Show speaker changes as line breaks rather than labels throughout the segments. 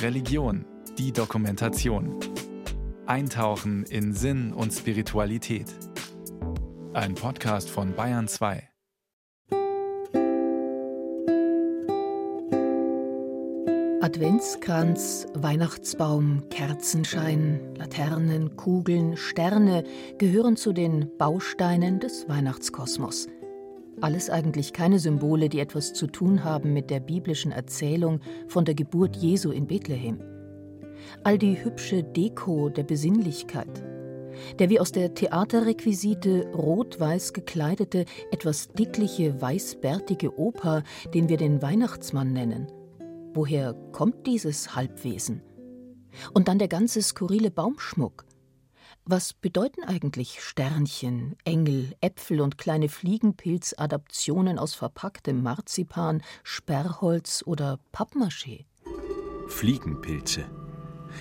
Religion, die Dokumentation. Eintauchen in Sinn und Spiritualität. Ein Podcast von Bayern 2.
Adventskranz, Weihnachtsbaum, Kerzenschein, Laternen, Kugeln, Sterne gehören zu den Bausteinen des Weihnachtskosmos. Alles eigentlich keine Symbole, die etwas zu tun haben mit der biblischen Erzählung von der Geburt Jesu in Bethlehem. All die hübsche Deko der Besinnlichkeit, der wie aus der Theaterrequisite rot-weiß gekleidete, etwas dickliche, weißbärtige Opa, den wir den Weihnachtsmann nennen. Woher kommt dieses Halbwesen? Und dann der ganze skurrile Baumschmuck, was bedeuten eigentlich Sternchen, Engel, Äpfel und kleine Fliegenpilz-Adaptionen aus verpacktem Marzipan, Sperrholz oder Pappmaché?
Fliegenpilze.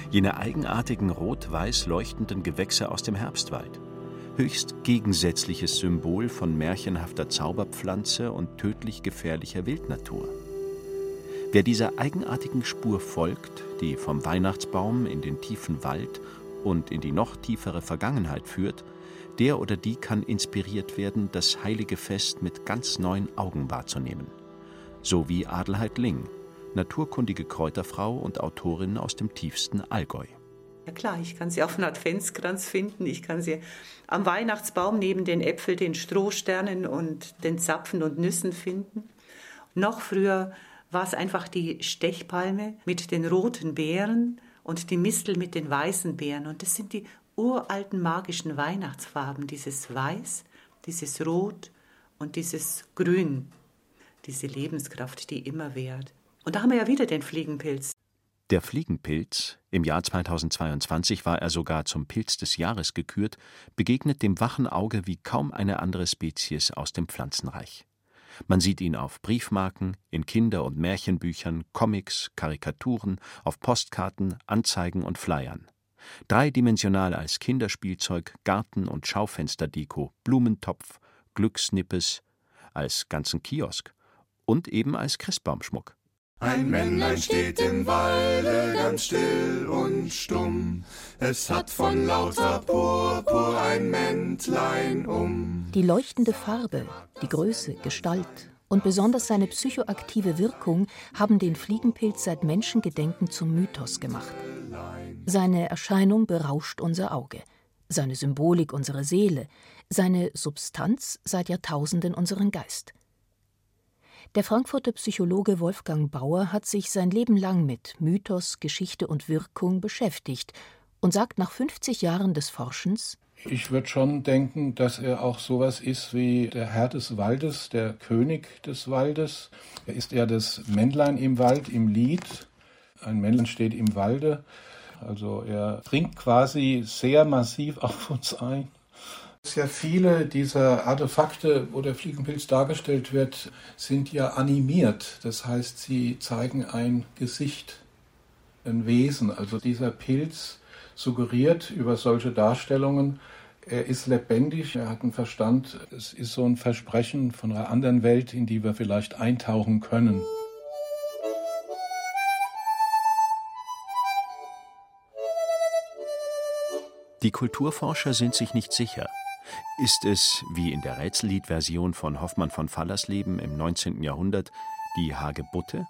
Jene eigenartigen rot-weiß leuchtenden Gewächse aus dem Herbstwald. Höchst gegensätzliches Symbol von märchenhafter Zauberpflanze und tödlich gefährlicher Wildnatur. Wer dieser eigenartigen Spur folgt, die vom Weihnachtsbaum in den tiefen Wald und in die noch tiefere Vergangenheit führt, der oder die kann inspiriert werden, das heilige Fest mit ganz neuen Augen wahrzunehmen. So wie Adelheid Ling, naturkundige Kräuterfrau und Autorin aus dem tiefsten Allgäu.
Ja klar, ich kann sie auf dem Adventskranz finden, ich kann sie am Weihnachtsbaum neben den Äpfel, den Strohsternen und den Zapfen und Nüssen finden. Noch früher war es einfach die Stechpalme mit den roten Beeren und die Mistel mit den weißen Beeren. Und das sind die uralten magischen Weihnachtsfarben, dieses Weiß, dieses Rot und dieses Grün, diese Lebenskraft, die immer währt. Und da haben wir ja wieder den Fliegenpilz.
Der Fliegenpilz, im Jahr 2022 war er sogar zum Pilz des Jahres gekürt, begegnet dem wachen Auge wie kaum eine andere Spezies aus dem Pflanzenreich. Man sieht ihn auf Briefmarken, in Kinder- und Märchenbüchern, Comics, Karikaturen, auf Postkarten, Anzeigen und Flyern. Dreidimensional als Kinderspielzeug, Garten- und Schaufensterdeko, Blumentopf, Glücksnippes, als ganzen Kiosk und eben als Christbaumschmuck.
Ein Männlein steht im Walde ganz still und stumm. Es hat von lauter Purpur ein Mäntlein um.
Die leuchtende Farbe, die Größe, Gestalt und besonders seine psychoaktive Wirkung haben den Fliegenpilz seit Menschengedenken zum Mythos gemacht. Seine Erscheinung berauscht unser Auge, seine Symbolik unsere Seele, seine Substanz seit Jahrtausenden unseren Geist. Der Frankfurter Psychologe Wolfgang Bauer hat sich sein Leben lang mit Mythos, Geschichte und Wirkung beschäftigt und sagt nach 50 Jahren des Forschens,
ich würde schon denken, dass er auch sowas ist wie der Herr des Waldes, der König des Waldes. Er ist eher das Männlein im Wald, im Lied. Ein Männlein steht im Walde. Also er dringt quasi sehr massiv auf uns ein. Sehr viele dieser Artefakte, wo der Fliegenpilz dargestellt wird, sind ja animiert. Das heißt, sie zeigen ein Gesicht, ein Wesen. Also dieser Pilz suggeriert über solche Darstellungen, er ist lebendig, er hat einen Verstand. Es ist so ein Versprechen von einer anderen Welt, in die wir vielleicht eintauchen können.
Die Kulturforscher sind sich nicht sicher. Ist es, wie in der Rätselliedversion von Hoffmann von Fallersleben im 19. Jahrhundert, die Hagebutte?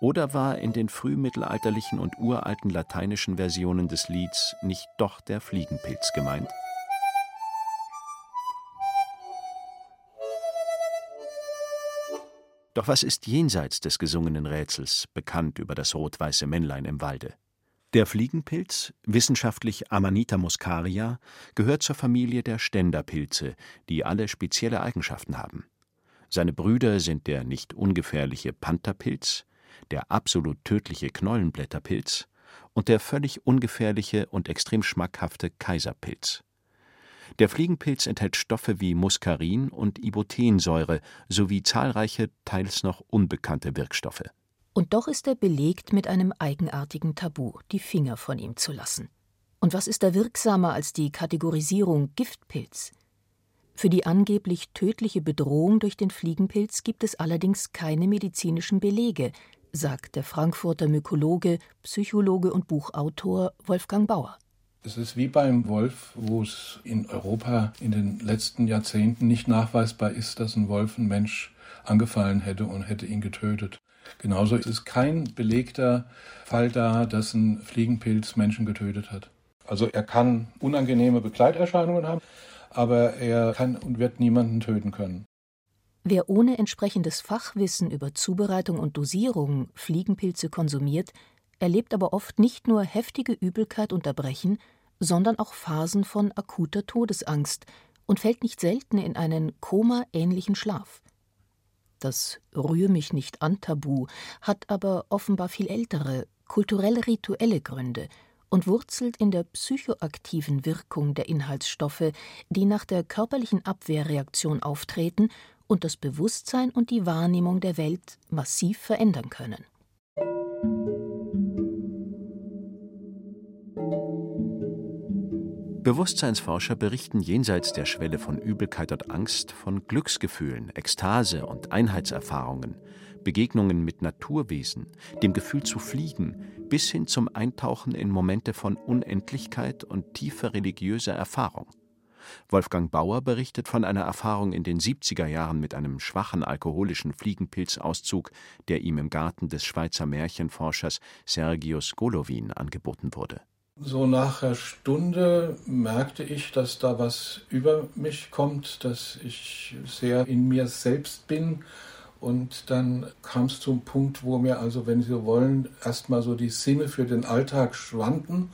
Oder war in den frühmittelalterlichen und uralten lateinischen Versionen des Lieds nicht doch der Fliegenpilz gemeint? Doch was ist jenseits des gesungenen Rätsels bekannt über das rot-weiße Männlein im Walde? Der Fliegenpilz, wissenschaftlich Amanita muscaria, gehört zur Familie der Ständerpilze, die alle spezielle Eigenschaften haben. Seine Brüder sind der nicht ungefährliche Pantherpilz, der absolut tödliche Knollenblätterpilz und der völlig ungefährliche und extrem schmackhafte Kaiserpilz. Der Fliegenpilz enthält Stoffe wie Muskarin und Ibotensäure sowie zahlreiche, teils noch unbekannte Wirkstoffe.
Und doch ist er belegt mit einem eigenartigen Tabu, die Finger von ihm zu lassen. Und was ist da wirksamer als die Kategorisierung Giftpilz? Für die angeblich tödliche Bedrohung durch den Fliegenpilz gibt es allerdings keine medizinischen Belege, sagt der Frankfurter Mykologe, Psychologe und Buchautor Wolfgang Bauer.
Es ist wie beim Wolf, wo es in Europa in den letzten Jahrzehnten nicht nachweisbar ist, dass ein Wolf einen Mensch angefallen hätte und hätte ihn getötet. Genauso ist es kein belegter Fall da, dass ein Fliegenpilz Menschen getötet hat. Also er kann unangenehme Begleiterscheinungen haben, aber er kann und wird niemanden töten können.
Wer ohne entsprechendes Fachwissen über Zubereitung und Dosierung Fliegenpilze konsumiert, erlebt aber oft nicht nur heftige Übelkeit und Erbrechen, sondern auch Phasen von akuter Todesangst und fällt nicht selten in einen Koma-ähnlichen Schlaf. Das Rühr mich nicht an Tabu hat aber offenbar viel ältere, kulturell-rituelle Gründe und wurzelt in der psychoaktiven Wirkung der Inhaltsstoffe, die nach der körperlichen Abwehrreaktion auftreten und das Bewusstsein und die Wahrnehmung der Welt massiv verändern können.
Bewusstseinsforscher berichten jenseits der Schwelle von Übelkeit und Angst von Glücksgefühlen, Ekstase und Einheitserfahrungen, Begegnungen mit Naturwesen, dem Gefühl zu fliegen, bis hin zum Eintauchen in Momente von Unendlichkeit und tiefer religiöser Erfahrung. Wolfgang Bauer berichtet von einer Erfahrung in den 70er Jahren mit einem schwachen alkoholischen Fliegenpilzauszug, der ihm im Garten des Schweizer Märchenforschers Sergius Golovin angeboten wurde.
So nach einer Stunde merkte ich, dass da was über mich kommt, dass ich sehr in mir selbst bin. Und dann kam es zum Punkt, wo mir also, wenn Sie wollen, erstmal so die Sinne für den Alltag schwanden.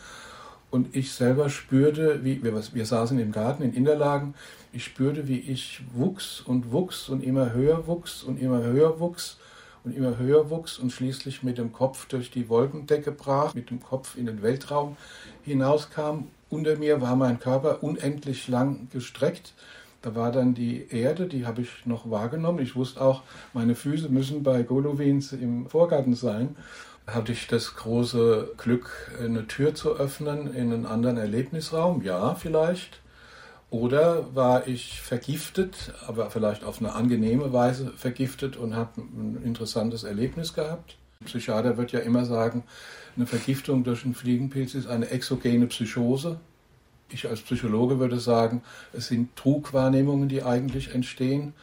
Und ich selber spürte, wie wir, wir saßen im Garten in Interlagen, ich spürte, wie ich wuchs und wuchs und immer höher wuchs und immer höher wuchs und immer höher wuchs und schließlich mit dem Kopf durch die Wolkendecke brach, mit dem Kopf in den Weltraum hinauskam. Unter mir war mein Körper unendlich lang gestreckt. Da war dann die Erde, die habe ich noch wahrgenommen. Ich wusste auch, meine Füße müssen bei Golovins im Vorgarten sein hatte ich das große Glück, eine Tür zu öffnen in einen anderen Erlebnisraum? Ja, vielleicht. Oder war ich vergiftet, aber vielleicht auf eine angenehme Weise vergiftet und habe ein interessantes Erlebnis gehabt? Ein Psychiater wird ja immer sagen, eine Vergiftung durch einen Fliegenpilz ist eine exogene Psychose. Ich als Psychologe würde sagen, es sind Trugwahrnehmungen, die eigentlich entstehen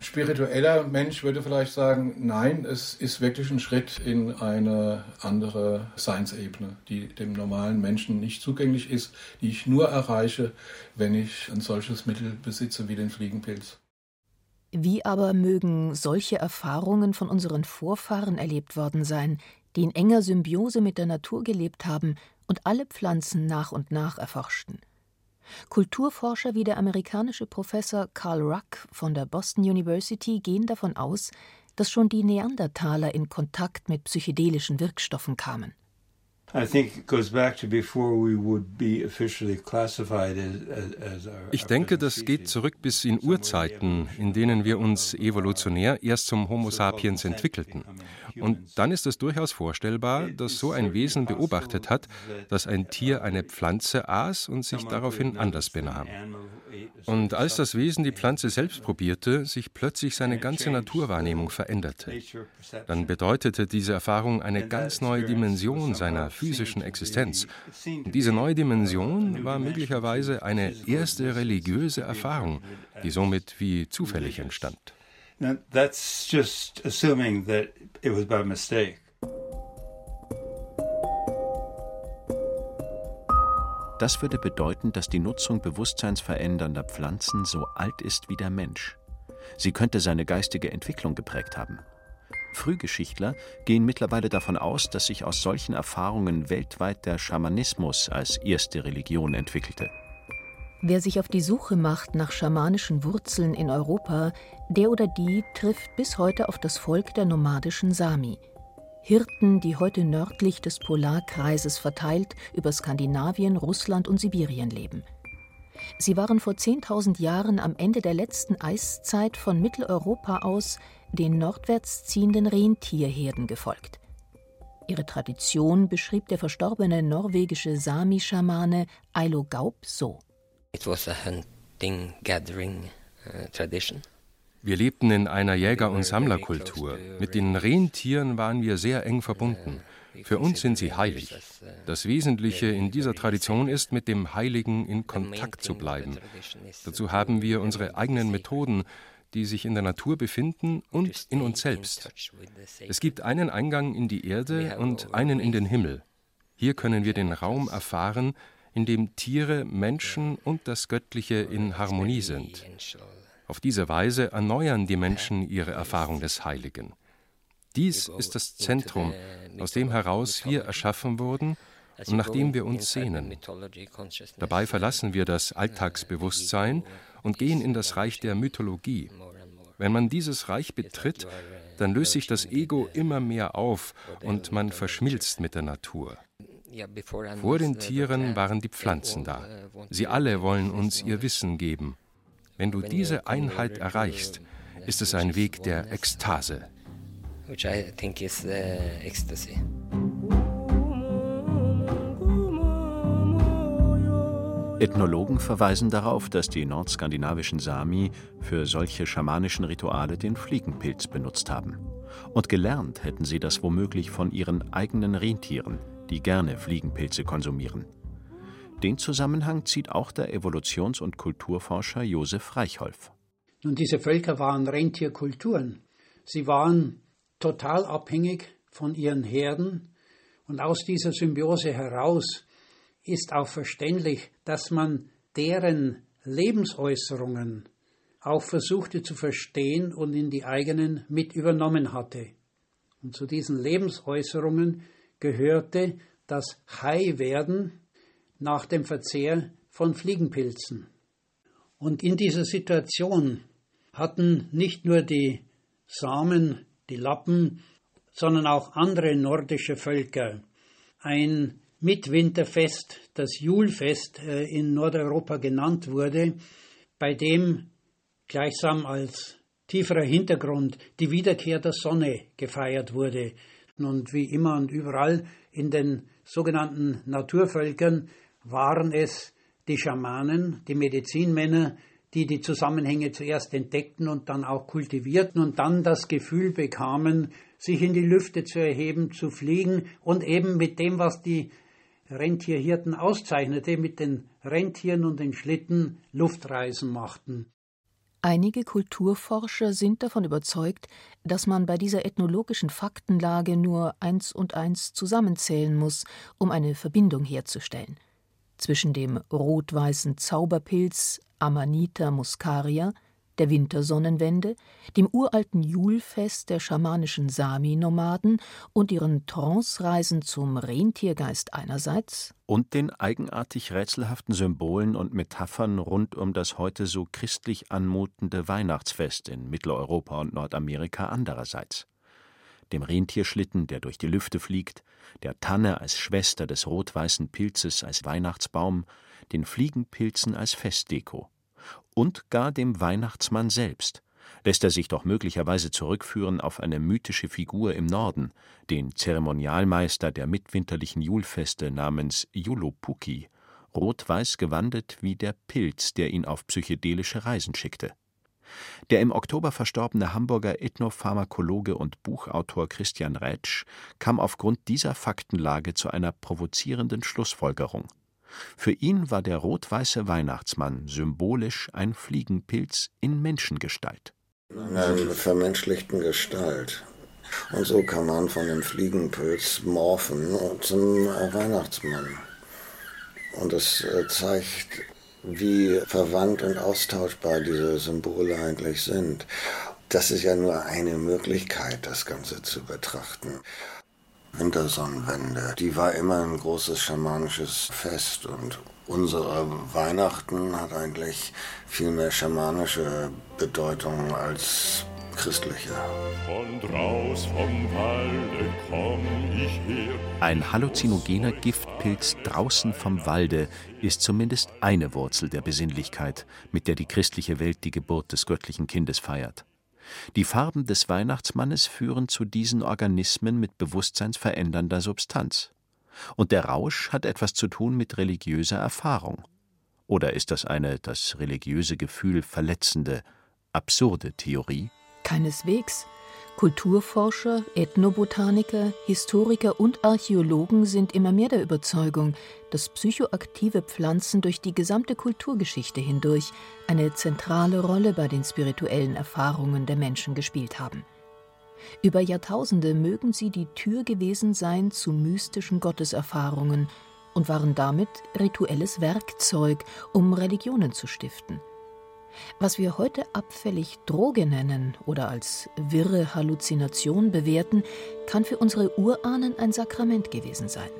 spiritueller Mensch würde vielleicht sagen, nein, es ist wirklich ein Schritt in eine andere Seinsebene, die dem normalen Menschen nicht zugänglich ist, die ich nur erreiche, wenn ich ein solches Mittel besitze wie den Fliegenpilz.
Wie aber mögen solche Erfahrungen von unseren Vorfahren erlebt worden sein, die in enger Symbiose mit der Natur gelebt haben und alle Pflanzen nach und nach erforschten? Kulturforscher wie der amerikanische Professor Carl Ruck von der Boston University gehen davon aus, dass schon die Neandertaler in Kontakt mit psychedelischen Wirkstoffen kamen.
Ich denke, das geht zurück bis in Urzeiten, in denen wir uns evolutionär erst zum Homo sapiens entwickelten. Und dann ist es durchaus vorstellbar, dass so ein Wesen beobachtet hat, dass ein Tier eine Pflanze aß und sich daraufhin anders benahm. Und als das Wesen die Pflanze selbst probierte, sich plötzlich seine ganze Naturwahrnehmung veränderte. Dann bedeutete diese Erfahrung eine ganz neue Dimension seiner physischen Existenz. Diese neue Dimension war möglicherweise eine erste religiöse Erfahrung, die somit wie zufällig entstand. Now, that's just assuming that it was by mistake.
Das würde bedeuten, dass die Nutzung bewusstseinsverändernder Pflanzen so alt ist wie der Mensch. Sie könnte seine geistige Entwicklung geprägt haben. Frühgeschichtler gehen mittlerweile davon aus, dass sich aus solchen Erfahrungen weltweit der Schamanismus als erste Religion entwickelte.
Wer sich auf die Suche macht nach schamanischen Wurzeln in Europa, der oder die trifft bis heute auf das Volk der nomadischen Sami. Hirten, die heute nördlich des Polarkreises verteilt über Skandinavien, Russland und Sibirien leben. Sie waren vor 10.000 Jahren am Ende der letzten Eiszeit von Mitteleuropa aus den nordwärts ziehenden Rentierherden gefolgt. Ihre Tradition beschrieb der verstorbene norwegische Sami-Schamane Eilo Gaup so. It was a hunting gathering uh, tradition.
Wir lebten in einer Jäger- und Sammlerkultur. Mit den Rentieren waren wir sehr eng verbunden. Für uns sind sie heilig. Das Wesentliche in dieser Tradition ist, mit dem Heiligen in Kontakt zu bleiben. Dazu haben wir unsere eigenen Methoden, die sich in der Natur befinden und in uns selbst. Es gibt einen Eingang in die Erde und einen in den Himmel. Hier können wir den Raum erfahren, in dem Tiere, Menschen und das Göttliche in Harmonie sind. Auf diese Weise erneuern die Menschen ihre Erfahrung des Heiligen. Dies ist das Zentrum, aus dem heraus wir erschaffen wurden und nach dem wir uns sehnen. Dabei verlassen wir das Alltagsbewusstsein und gehen in das Reich der Mythologie. Wenn man dieses Reich betritt, dann löst sich das Ego immer mehr auf und man verschmilzt mit der Natur. Vor den Tieren waren die Pflanzen da. Sie alle wollen uns ihr Wissen geben. Wenn du diese Einheit erreichst, ist es ein Weg der Ekstase. Which I think is ecstasy.
Ethnologen verweisen darauf, dass die nordskandinavischen Sami für solche schamanischen Rituale den Fliegenpilz benutzt haben. Und gelernt hätten sie das womöglich von ihren eigenen Rentieren, die gerne Fliegenpilze konsumieren. Den Zusammenhang zieht auch der Evolutions- und Kulturforscher Josef Reichholf.
Nun, diese Völker waren Rentierkulturen. Sie waren total abhängig von ihren Herden und aus dieser Symbiose heraus ist auch verständlich, dass man deren Lebensäußerungen auch versuchte zu verstehen und in die eigenen mit übernommen hatte. Und zu diesen Lebensäußerungen gehörte das High-Werden nach dem Verzehr von Fliegenpilzen. Und in dieser Situation hatten nicht nur die Samen, die Lappen, sondern auch andere nordische Völker ein Mitwinterfest, das Julfest äh, in Nordeuropa genannt wurde, bei dem gleichsam als tieferer Hintergrund die Wiederkehr der Sonne gefeiert wurde. Und wie immer und überall in den sogenannten Naturvölkern waren es die Schamanen, die Medizinmänner, die die Zusammenhänge zuerst entdeckten und dann auch kultivierten und dann das Gefühl bekamen, sich in die Lüfte zu erheben, zu fliegen und eben mit dem, was die Rentierhirten auszeichnete, mit den Rentieren und den Schlitten Luftreisen machten.
Einige Kulturforscher sind davon überzeugt, dass man bei dieser ethnologischen Faktenlage nur eins und eins zusammenzählen muss, um eine Verbindung herzustellen. Zwischen dem rot-weißen Zauberpilz Amanita muscaria der Wintersonnenwende, dem uralten Julfest der schamanischen Sami-Nomaden und ihren Trance-Reisen zum Rentiergeist einerseits
und den eigenartig rätselhaften Symbolen und Metaphern rund um das heute so christlich anmutende Weihnachtsfest in Mitteleuropa und Nordamerika andererseits. Dem Rentierschlitten, der durch die Lüfte fliegt, der Tanne als Schwester des rot-weißen Pilzes als Weihnachtsbaum, den Fliegenpilzen als Festdeko und gar dem Weihnachtsmann selbst, lässt er sich doch möglicherweise zurückführen auf eine mythische Figur im Norden, den Zeremonialmeister der mitwinterlichen Julfeste namens Yulupuki, rot-weiß gewandet wie der Pilz, der ihn auf psychedelische Reisen schickte. Der im Oktober verstorbene Hamburger Ethnopharmakologe und Buchautor Christian Rätsch kam aufgrund dieser Faktenlage zu einer provozierenden Schlussfolgerung für ihn war der rot-weiße Weihnachtsmann symbolisch ein Fliegenpilz in Menschengestalt.
In einer vermenschlichten Gestalt. Und so kann man von dem Fliegenpilz morphen zum Weihnachtsmann. Und es äh, zeigt, wie verwandt und austauschbar diese Symbole eigentlich sind. Das ist ja nur eine Möglichkeit, das Ganze zu betrachten. Wintersonnenwende, die war immer ein großes schamanisches Fest und unsere Weihnachten hat eigentlich viel mehr schamanische Bedeutung als christliche. Von draus vom Walde
komm ich her. Ein halluzinogener Giftpilz draußen vom Walde ist zumindest eine Wurzel der Besinnlichkeit, mit der die christliche Welt die Geburt des göttlichen Kindes feiert. Die Farben des Weihnachtsmannes führen zu diesen Organismen mit bewusstseinsverändernder Substanz. Und der Rausch hat etwas zu tun mit religiöser Erfahrung. Oder ist das eine das religiöse Gefühl verletzende, absurde Theorie?
Keineswegs. Kulturforscher, Ethnobotaniker, Historiker und Archäologen sind immer mehr der Überzeugung, dass psychoaktive Pflanzen durch die gesamte Kulturgeschichte hindurch eine zentrale Rolle bei den spirituellen Erfahrungen der Menschen gespielt haben. Über Jahrtausende mögen sie die Tür gewesen sein zu mystischen Gotteserfahrungen und waren damit rituelles Werkzeug, um Religionen zu stiften. Was wir heute abfällig Droge nennen oder als wirre Halluzination bewerten, kann für unsere Urahnen ein Sakrament gewesen sein.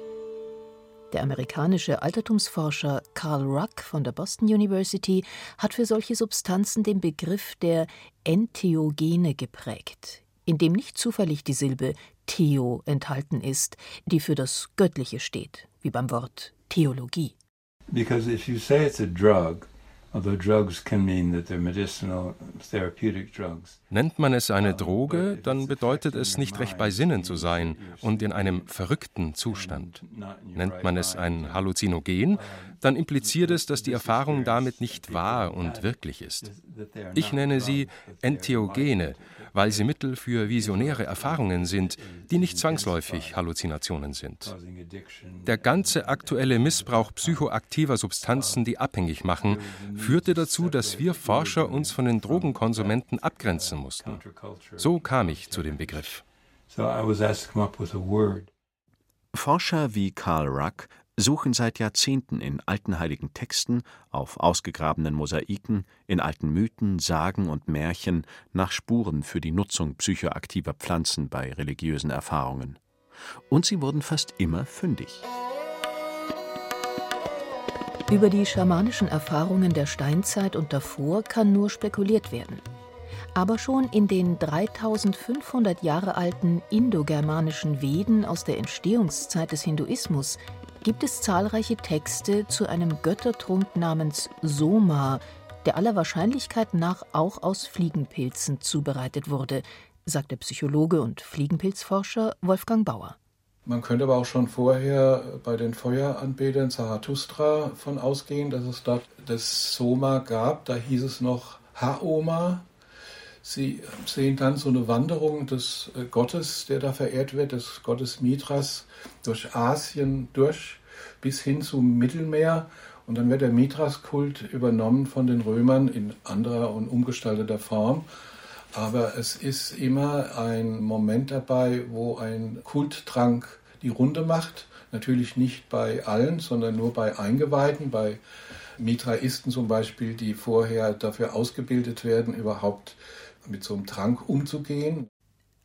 Der amerikanische Altertumsforscher Carl Ruck von der Boston University hat für solche Substanzen den Begriff der Entheogene geprägt, in dem nicht zufällig die Silbe Theo enthalten ist, die für das Göttliche steht, wie beim Wort Theologie.
Because if you say it's a drug,
Nennt man es eine Droge, dann bedeutet es nicht recht bei Sinnen zu sein und in einem verrückten Zustand. Nennt man es ein Halluzinogen, dann impliziert es, dass die Erfahrung damit nicht wahr und wirklich ist. Ich nenne sie Entheogene, weil sie Mittel für visionäre Erfahrungen sind, die nicht zwangsläufig Halluzinationen sind. Der ganze aktuelle Missbrauch psychoaktiver Substanzen, die abhängig machen, führte dazu, dass wir Forscher uns von den Drogenkonsumenten abgrenzen mussten. So kam ich zu dem Begriff.
Forscher wie Karl Ruck suchen seit Jahrzehnten in alten heiligen Texten, auf ausgegrabenen Mosaiken, in alten Mythen, Sagen und Märchen nach Spuren für die Nutzung psychoaktiver Pflanzen bei religiösen Erfahrungen. Und sie wurden fast immer fündig.
Über die schamanischen Erfahrungen der Steinzeit und davor kann nur spekuliert werden. Aber schon in den 3500 Jahre alten indogermanischen Veden aus der Entstehungszeit des Hinduismus gibt es zahlreiche Texte zu einem Göttertrunk namens Soma, der aller Wahrscheinlichkeit nach auch aus Fliegenpilzen zubereitet wurde, sagt der Psychologe und Fliegenpilzforscher Wolfgang Bauer.
Man könnte aber auch schon vorher bei den Feueranbetern Zarathustra von ausgehen, dass es dort das Soma gab. Da hieß es noch Haoma. Sie sehen dann so eine Wanderung des Gottes, der da verehrt wird, des Gottes Mithras, durch Asien durch bis hin zum Mittelmeer. Und dann wird der Mithras-Kult übernommen von den Römern in anderer und umgestalteter Form. Aber es ist immer ein Moment dabei, wo ein Kulttrank die Runde macht. Natürlich nicht bei allen, sondern nur bei Eingeweihten, bei Mitraisten zum Beispiel, die vorher dafür ausgebildet werden, überhaupt mit so einem Trank umzugehen.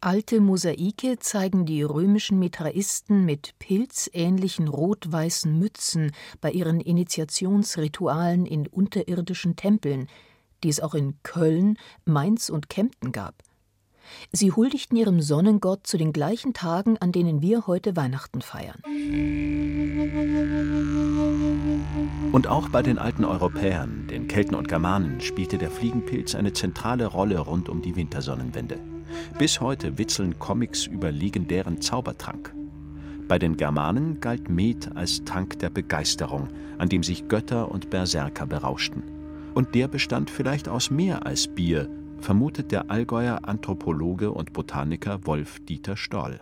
Alte Mosaike zeigen die römischen Mitraisten mit pilzähnlichen rot-weißen Mützen bei ihren Initiationsritualen in unterirdischen Tempeln, die es auch in Köln, Mainz und Kempten gab. Sie huldigten ihrem Sonnengott zu den gleichen Tagen, an denen wir heute Weihnachten feiern.
Und auch bei den alten Europäern, den Kelten und Germanen, spielte der Fliegenpilz eine zentrale Rolle rund um die Wintersonnenwende. Bis heute witzeln Comics über legendären Zaubertrank. Bei den Germanen galt Met als Trank der Begeisterung, an dem sich Götter und Berserker berauschten. Und der bestand vielleicht aus mehr als Bier, vermutet der Allgäuer Anthropologe und Botaniker Wolf Dieter Stoll.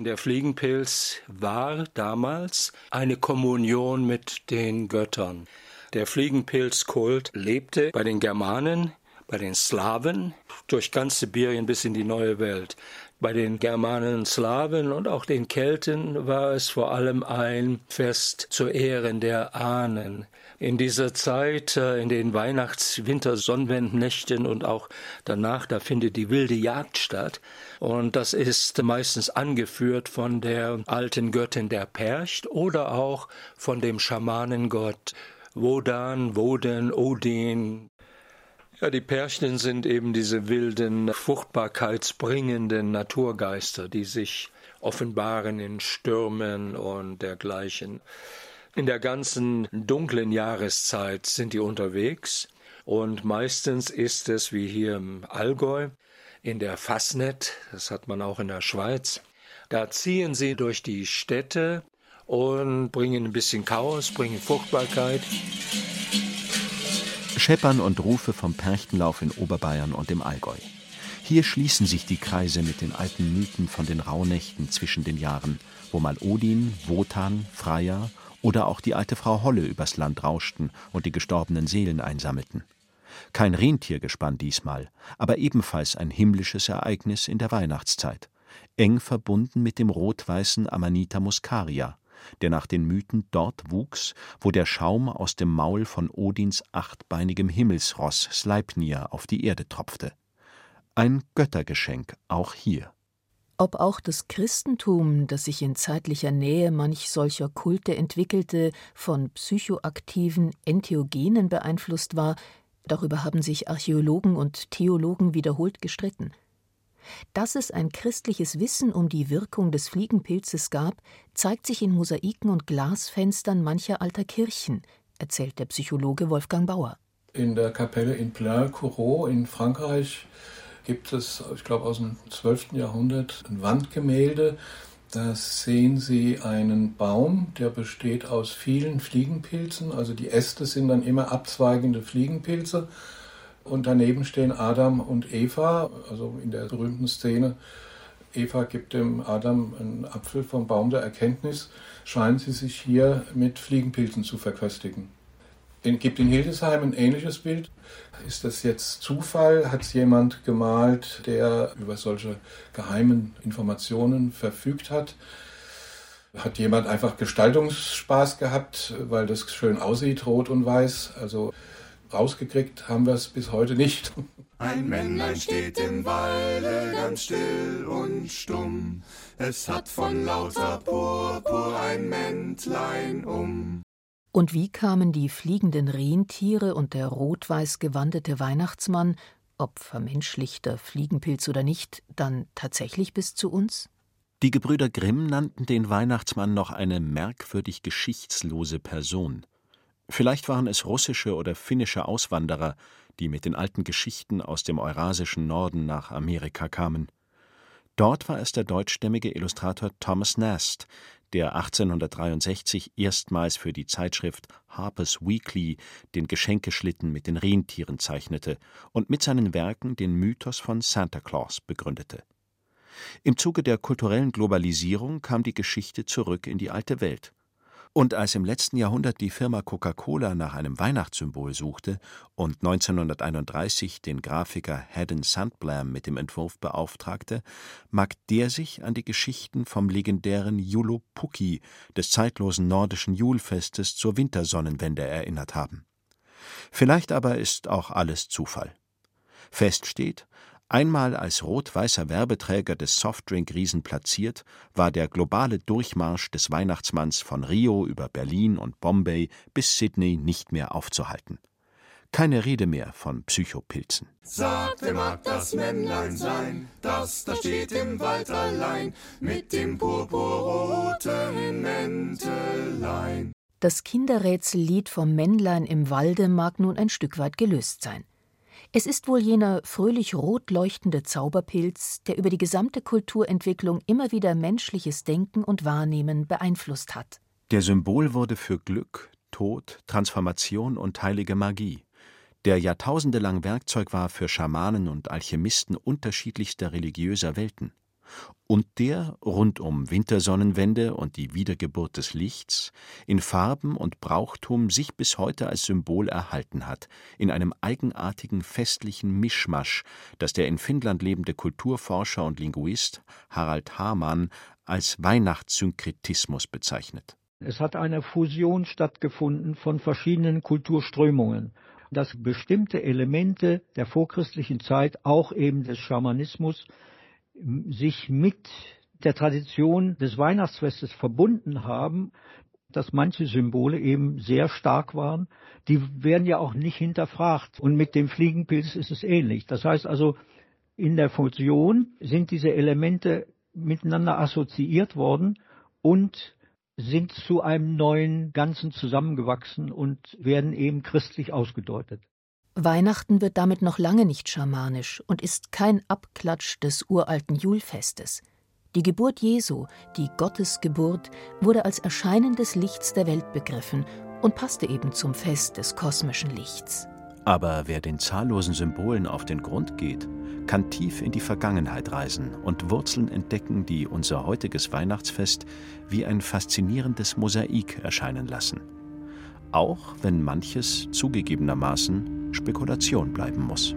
Der Fliegenpilz war damals eine Kommunion mit den Göttern. Der Fliegenpilzkult lebte bei den Germanen bei den Slawen durch ganz Sibirien bis in die neue Welt. Bei den Germanen, Slawen und auch den Kelten war es vor allem ein Fest zu Ehren der Ahnen. In dieser Zeit, äh, in den Weihnachts-, Winter-, Sonnenwendnächten und auch danach, da findet die wilde Jagd statt. Und das ist meistens angeführt von der alten Göttin der Percht oder auch von dem Schamanengott Wodan, Woden, Odin, ja, die Pärchen sind eben diese wilden, fruchtbarkeitsbringenden Naturgeister, die sich offenbaren in Stürmen und dergleichen. In der ganzen dunklen Jahreszeit sind die unterwegs und meistens ist es wie hier im Allgäu in der Fassnet, das hat man auch in der Schweiz. Da ziehen sie durch die Städte und bringen ein bisschen Chaos, bringen Fruchtbarkeit.
Scheppern und Rufe vom Perchtenlauf in Oberbayern und im Allgäu. Hier schließen sich die Kreise mit den alten Mythen von den Rauhnächten zwischen den Jahren, wo mal Odin, Wotan, Freya oder auch die alte Frau Holle übers Land rauschten und die gestorbenen Seelen einsammelten. Kein Rentiergespann diesmal, aber ebenfalls ein himmlisches Ereignis in der Weihnachtszeit, eng verbunden mit dem rot-weißen Amanita muscaria, der nach den Mythen dort wuchs, wo der Schaum aus dem Maul von Odins achtbeinigem Himmelsross Sleipnir auf die Erde tropfte. Ein Göttergeschenk auch hier.
Ob auch das Christentum, das sich in zeitlicher Nähe manch solcher Kulte entwickelte, von psychoaktiven Entheogenen beeinflusst war, darüber haben sich Archäologen und Theologen wiederholt gestritten. Dass es ein christliches Wissen um die Wirkung des Fliegenpilzes gab, zeigt sich in Mosaiken und Glasfenstern mancher alter Kirchen, erzählt der Psychologe Wolfgang Bauer.
In der Kapelle in Plain-Courreau in Frankreich gibt es, ich glaube aus dem 12. Jahrhundert, ein Wandgemälde. Da sehen Sie einen Baum, der besteht aus vielen Fliegenpilzen. Also die Äste sind dann immer abzweigende Fliegenpilze. Und daneben stehen Adam und Eva, also in der berühmten Szene. Eva gibt dem Adam einen Apfel vom Baum der Erkenntnis, scheinen sie sich hier mit Fliegenpilzen zu verköstigen. Es gibt in Hildesheim ein ähnliches Bild. Ist das jetzt Zufall? Hat es jemand gemalt, der über solche geheimen Informationen verfügt hat? Hat jemand einfach Gestaltungsspaß gehabt, weil das schön aussieht, rot und weiß? Also rausgekriegt haben wir es bis heute nicht.
Ein Männlein steht im Walde ganz still und stumm. Es hat von lauter Purpur ein Mäntlein um.
Und wie kamen die fliegenden Rentiere und der rot-weiß gewandete Weihnachtsmann, ob vermenschlichter Fliegenpilz oder nicht, dann tatsächlich bis zu uns?
Die Gebrüder Grimm nannten den Weihnachtsmann noch eine merkwürdig geschichtslose Person. Vielleicht waren es russische oder finnische Auswanderer, die mit den alten Geschichten aus dem eurasischen Norden nach Amerika kamen. Dort war es der deutschstämmige Illustrator Thomas Nast, der 1863 erstmals für die Zeitschrift Harper's Weekly den Geschenkeschlitten mit den Rentieren zeichnete und mit seinen Werken den Mythos von Santa Claus begründete. Im Zuge der kulturellen Globalisierung kam die Geschichte zurück in die alte Welt und als im letzten Jahrhundert die Firma Coca-Cola nach einem Weihnachtssymbol suchte und 1931 den Grafiker Haddon Sandblam mit dem Entwurf beauftragte, mag der sich an die Geschichten vom legendären Julopukki, des zeitlosen nordischen Julfestes zur Wintersonnenwende erinnert haben. Vielleicht aber ist auch alles Zufall. Fest steht, Einmal als rot-weißer Werbeträger des Softdrink-Riesen platziert, war der globale Durchmarsch des Weihnachtsmanns von Rio über Berlin und Bombay bis Sydney nicht mehr aufzuhalten. Keine Rede mehr von Psychopilzen.
Sagt, wer mag das Männlein sein, das da steht im Wald allein mit dem purpurroten Mäntelein.
Das Kinderrätsellied vom Männlein im Walde mag nun ein Stück weit gelöst sein. Es ist wohl jener fröhlich rot leuchtende Zauberpilz, der über die gesamte Kulturentwicklung immer wieder menschliches Denken und Wahrnehmen beeinflusst hat.
Der Symbol wurde für Glück, Tod, Transformation und heilige Magie, der jahrtausendelang Werkzeug war für Schamanen und Alchemisten unterschiedlichster religiöser Welten und der rund um Wintersonnenwende und die Wiedergeburt des Lichts in Farben und Brauchtum sich bis heute als Symbol erhalten hat, in einem eigenartigen festlichen Mischmasch, das der in Finnland lebende Kulturforscher und Linguist Harald Hamann als Weihnachtssynkretismus bezeichnet.
Es hat eine Fusion stattgefunden von verschiedenen Kulturströmungen dass bestimmte Elemente der vorchristlichen Zeit, auch eben des Schamanismus, sich mit der Tradition des Weihnachtsfestes verbunden haben, dass manche Symbole eben sehr stark waren, die werden ja auch nicht hinterfragt. Und mit dem Fliegenpilz ist es ähnlich. Das heißt also, in der Fusion sind diese Elemente miteinander assoziiert worden und sind zu einem neuen Ganzen zusammengewachsen und werden eben christlich ausgedeutet.
Weihnachten wird damit noch lange nicht schamanisch und ist kein Abklatsch des uralten Julfestes. Die Geburt Jesu, die Gottesgeburt, wurde als Erscheinen des Lichts der Welt begriffen und passte eben zum Fest des kosmischen Lichts.
Aber wer den zahllosen Symbolen auf den Grund geht, kann tief in die Vergangenheit reisen und Wurzeln entdecken, die unser heutiges Weihnachtsfest wie ein faszinierendes Mosaik erscheinen lassen. Auch wenn manches zugegebenermaßen Spekulation bleiben muss.